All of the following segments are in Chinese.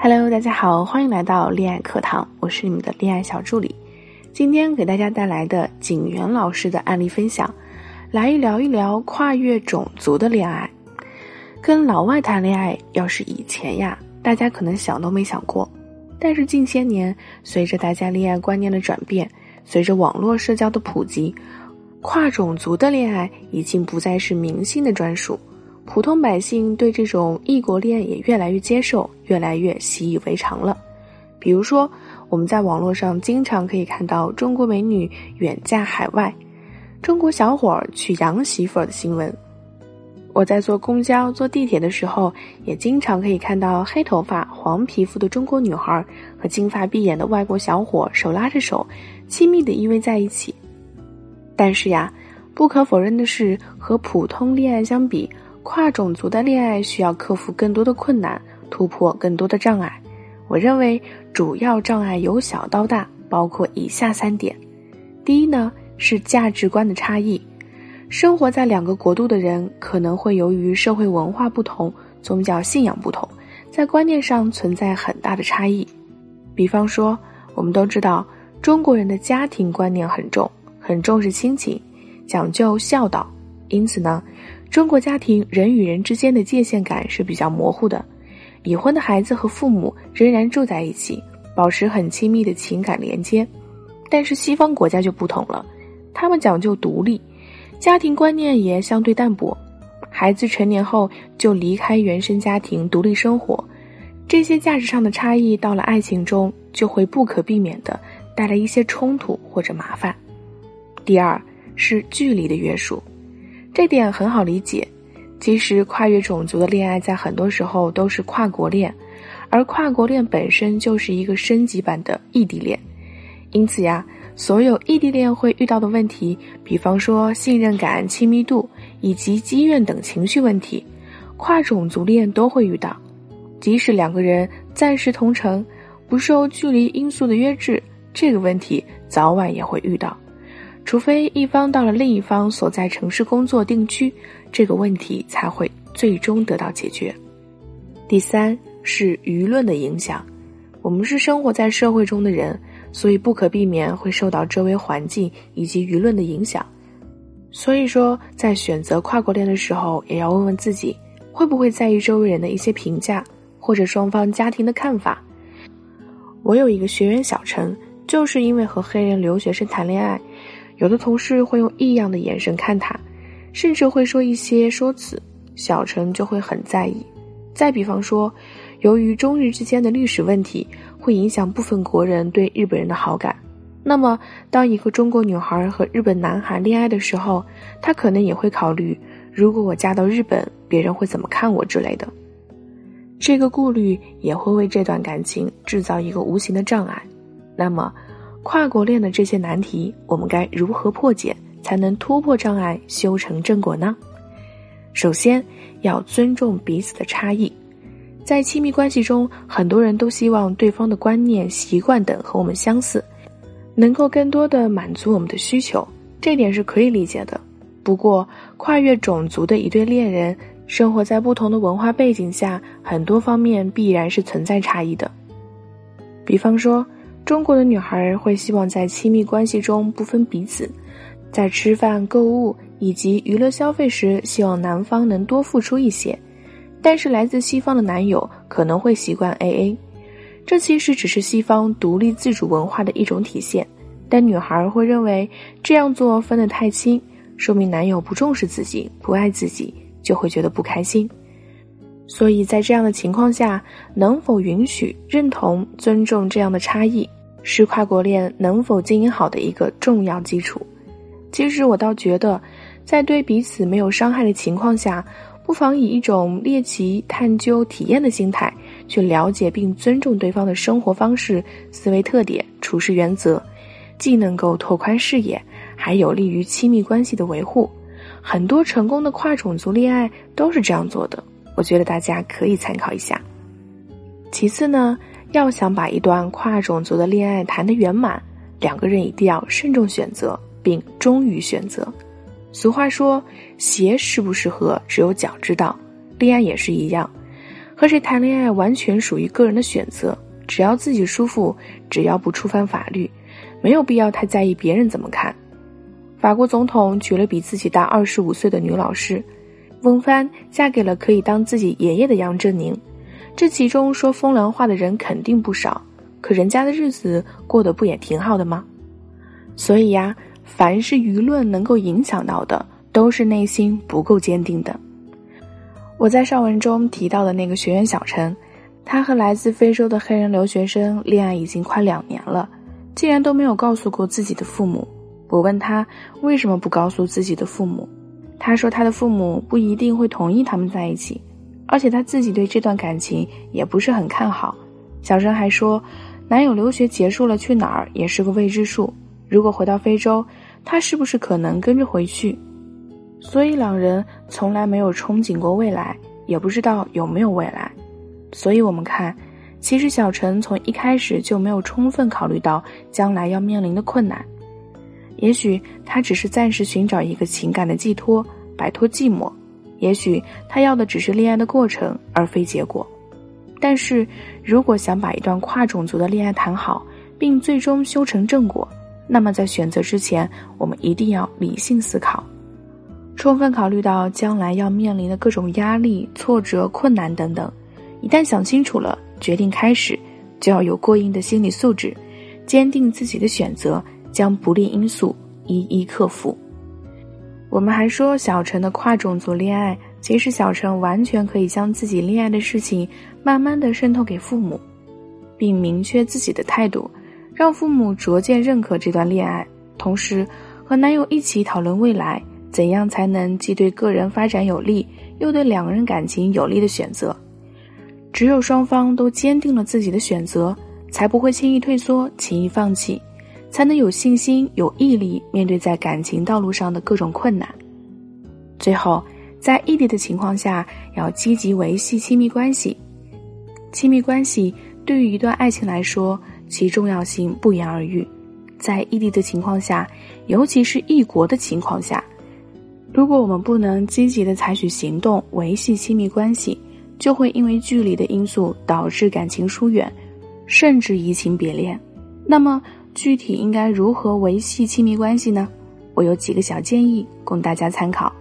Hello，大家好，欢迎来到恋爱课堂，我是你们的恋爱小助理。今天给大家带来的景元老师的案例分享，来聊一聊跨越种族的恋爱。跟老外谈恋爱，要是以前呀，大家可能想都没想过。但是近些年，随着大家恋爱观念的转变，随着网络社交的普及，跨种族的恋爱已经不再是明星的专属。普通百姓对这种异国恋也越来越接受，越来越习以为常了。比如说，我们在网络上经常可以看到中国美女远嫁海外、中国小伙娶洋媳妇的新闻。我在坐公交、坐地铁的时候，也经常可以看到黑头发、黄皮肤的中国女孩和金发碧眼的外国小伙手拉着手，亲密的依偎在一起。但是呀，不可否认的是，和普通恋爱相比，跨种族的恋爱需要克服更多的困难，突破更多的障碍。我认为主要障碍由小到大，包括以下三点：第一呢是价值观的差异，生活在两个国度的人可能会由于社会文化不同、宗教信仰不同，在观念上存在很大的差异。比方说，我们都知道中国人的家庭观念很重，很重视亲情，讲究孝道，因此呢。中国家庭人与人之间的界限感是比较模糊的，已婚的孩子和父母仍然住在一起，保持很亲密的情感连接。但是西方国家就不同了，他们讲究独立，家庭观念也相对淡薄，孩子成年后就离开原生家庭独立生活。这些价值上的差异到了爱情中就会不可避免的带来一些冲突或者麻烦。第二是距离的约束。这点很好理解，其实跨越种族的恋爱在很多时候都是跨国恋，而跨国恋本身就是一个升级版的异地恋，因此呀，所有异地恋会遇到的问题，比方说信任感、亲密度以及积怨等情绪问题，跨种族恋都会遇到。即使两个人暂时同城，不受距离因素的约制，这个问题早晚也会遇到。除非一方到了另一方所在城市工作定居，这个问题才会最终得到解决。第三是舆论的影响，我们是生活在社会中的人，所以不可避免会受到周围环境以及舆论的影响。所以说，在选择跨国恋的时候，也要问问自己，会不会在意周围人的一些评价，或者双方家庭的看法。我有一个学员小陈，就是因为和黑人留学生谈恋爱。有的同事会用异样的眼神看他，甚至会说一些说辞，小陈就会很在意。再比方说，由于中日之间的历史问题会影响部分国人对日本人的好感，那么当一个中国女孩和日本男孩恋爱的时候，他可能也会考虑，如果我嫁到日本，别人会怎么看我之类的。这个顾虑也会为这段感情制造一个无形的障碍。那么。跨国恋的这些难题，我们该如何破解，才能突破障碍，修成正果呢？首先，要尊重彼此的差异。在亲密关系中，很多人都希望对方的观念、习惯等和我们相似，能够更多的满足我们的需求，这点是可以理解的。不过，跨越种族的一对恋人，生活在不同的文化背景下，很多方面必然是存在差异的。比方说。中国的女孩会希望在亲密关系中不分彼此，在吃饭、购物以及娱乐消费时，希望男方能多付出一些。但是来自西方的男友可能会习惯 AA，这其实只是西方独立自主文化的一种体现。但女孩会认为这样做分得太清，说明男友不重视自己、不爱自己，就会觉得不开心。所以在这样的情况下，能否允许、认同、尊重这样的差异？是跨国恋能否经营好的一个重要基础。其实我倒觉得，在对彼此没有伤害的情况下，不妨以一种猎奇、探究、体验的心态去了解并尊重对方的生活方式、思维特点、处事原则，既能够拓宽视野，还有利于亲密关系的维护。很多成功的跨种族恋爱都是这样做的，我觉得大家可以参考一下。其次呢？要想把一段跨种族的恋爱谈得圆满，两个人一定要慎重选择，并忠于选择。俗话说：“鞋适不适合，只有脚知道。”恋爱也是一样，和谁谈恋爱完全属于个人的选择，只要自己舒服，只要不触犯法律，没有必要太在意别人怎么看。法国总统娶了比自己大二十五岁的女老师，翁帆嫁给了可以当自己爷爷的杨振宁，这其中说风凉话的人肯定不少，可人家的日子过得不也挺好的吗？所以呀，凡是舆论能够影响到的，都是内心不够坚定的。我在上文中提到的那个学员小陈，他和来自非洲的黑人留学生恋爱已经快两年了，竟然都没有告诉过自己的父母。我问他为什么不告诉自己的父母，他说他的父母不一定会同意他们在一起，而且他自己对这段感情也不是很看好。小陈还说，男友留学结束了去哪儿也是个未知数，如果回到非洲，他是不是可能跟着回去？所以两人从来没有憧憬过未来，也不知道有没有未来。所以我们看，其实小陈从一开始就没有充分考虑到将来要面临的困难。也许他只是暂时寻找一个情感的寄托，摆脱寂寞；也许他要的只是恋爱的过程，而非结果。但是如果想把一段跨种族的恋爱谈好，并最终修成正果，那么在选择之前，我们一定要理性思考。充分考虑到将来要面临的各种压力、挫折、困难等等，一旦想清楚了，决定开始，就要有过硬的心理素质，坚定自己的选择，将不利因素一一克服。我们还说小陈的跨种族恋爱，其实小陈完全可以将自己恋爱的事情慢慢的渗透给父母，并明确自己的态度，让父母逐渐认可这段恋爱，同时和男友一起讨论未来。怎样才能既对个人发展有利，又对两个人感情有利的选择？只有双方都坚定了自己的选择，才不会轻易退缩、轻易放弃，才能有信心、有毅力面对在感情道路上的各种困难。最后，在异地的情况下，要积极维系亲密关系。亲密关系对于一段爱情来说，其重要性不言而喻。在异地的情况下，尤其是异国的情况下。如果我们不能积极的采取行动维系亲密关系，就会因为距离的因素导致感情疏远，甚至移情别恋。那么具体应该如何维系亲密关系呢？我有几个小建议供大家参考。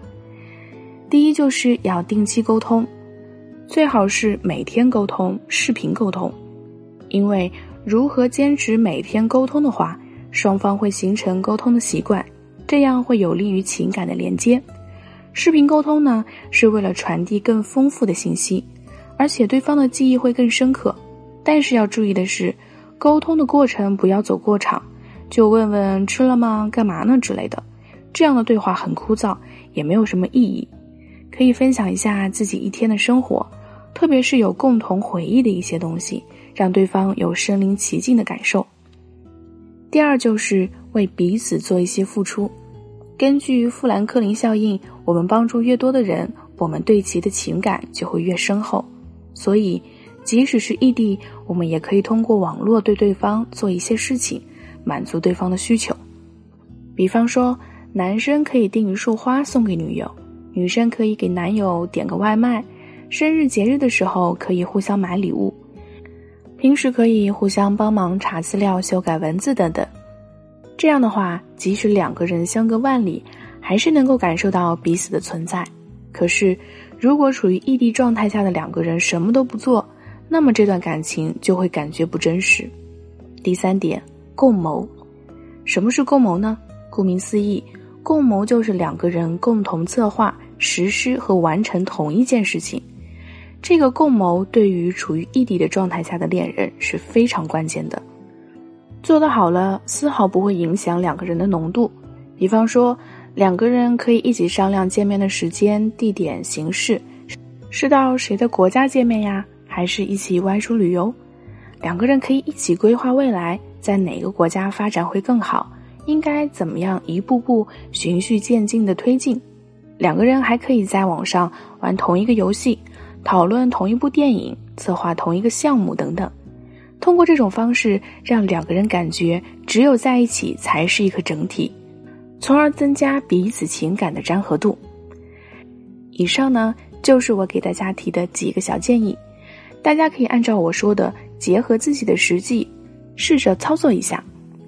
第一，就是要定期沟通，最好是每天沟通、视频沟通，因为如何坚持每天沟通的话，双方会形成沟通的习惯。这样会有利于情感的连接。视频沟通呢，是为了传递更丰富的信息，而且对方的记忆会更深刻。但是要注意的是，沟通的过程不要走过场，就问问吃了吗、干嘛呢之类的，这样的对话很枯燥，也没有什么意义。可以分享一下自己一天的生活，特别是有共同回忆的一些东西，让对方有身临其境的感受。第二就是为彼此做一些付出。根据富兰克林效应，我们帮助越多的人，我们对其的情感就会越深厚。所以，即使是异地，我们也可以通过网络对对方做一些事情，满足对方的需求。比方说，男生可以订一束花送给女友，女生可以给男友点个外卖，生日节日的时候可以互相买礼物。平时可以互相帮忙查资料、修改文字等等，这样的话，即使两个人相隔万里，还是能够感受到彼此的存在。可是，如果处于异地状态下的两个人什么都不做，那么这段感情就会感觉不真实。第三点，共谋。什么是共谋呢？顾名思义，共谋就是两个人共同策划、实施和完成同一件事情。这个共谋对于处于异地的状态下的恋人是非常关键的，做得好了，丝毫不会影响两个人的浓度。比方说，两个人可以一起商量见面的时间、地点、形式，是到谁的国家见面呀？还是一起外出旅游？两个人可以一起规划未来，在哪个国家发展会更好？应该怎么样一步步循序渐进的推进？两个人还可以在网上玩同一个游戏。讨论同一部电影，策划同一个项目等等，通过这种方式，让两个人感觉只有在一起才是一个整体，从而增加彼此情感的粘合度。以上呢，就是我给大家提的几个小建议，大家可以按照我说的，结合自己的实际，试着操作一下。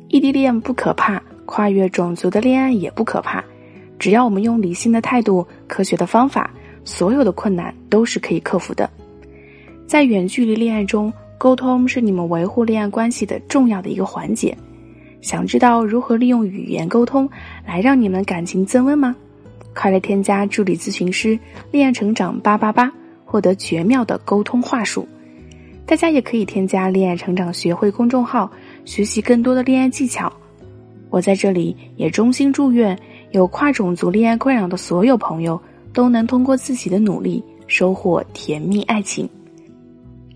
异地恋不可怕，跨越种族的恋爱也不可怕。只要我们用理性的态度、科学的方法，所有的困难都是可以克服的。在远距离恋爱中，沟通是你们维护恋爱关系的重要的一个环节。想知道如何利用语言沟通来让你们感情增温吗？快来添加助理咨询师“恋爱成长八八八”，获得绝妙的沟通话术。大家也可以添加“恋爱成长学会”公众号，学习更多的恋爱技巧。我在这里也衷心祝愿有跨种族恋爱困扰的所有朋友都能通过自己的努力收获甜蜜爱情。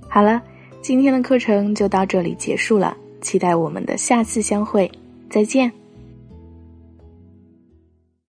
好了，今天的课程就到这里结束了。期待我们的下次相会，再见。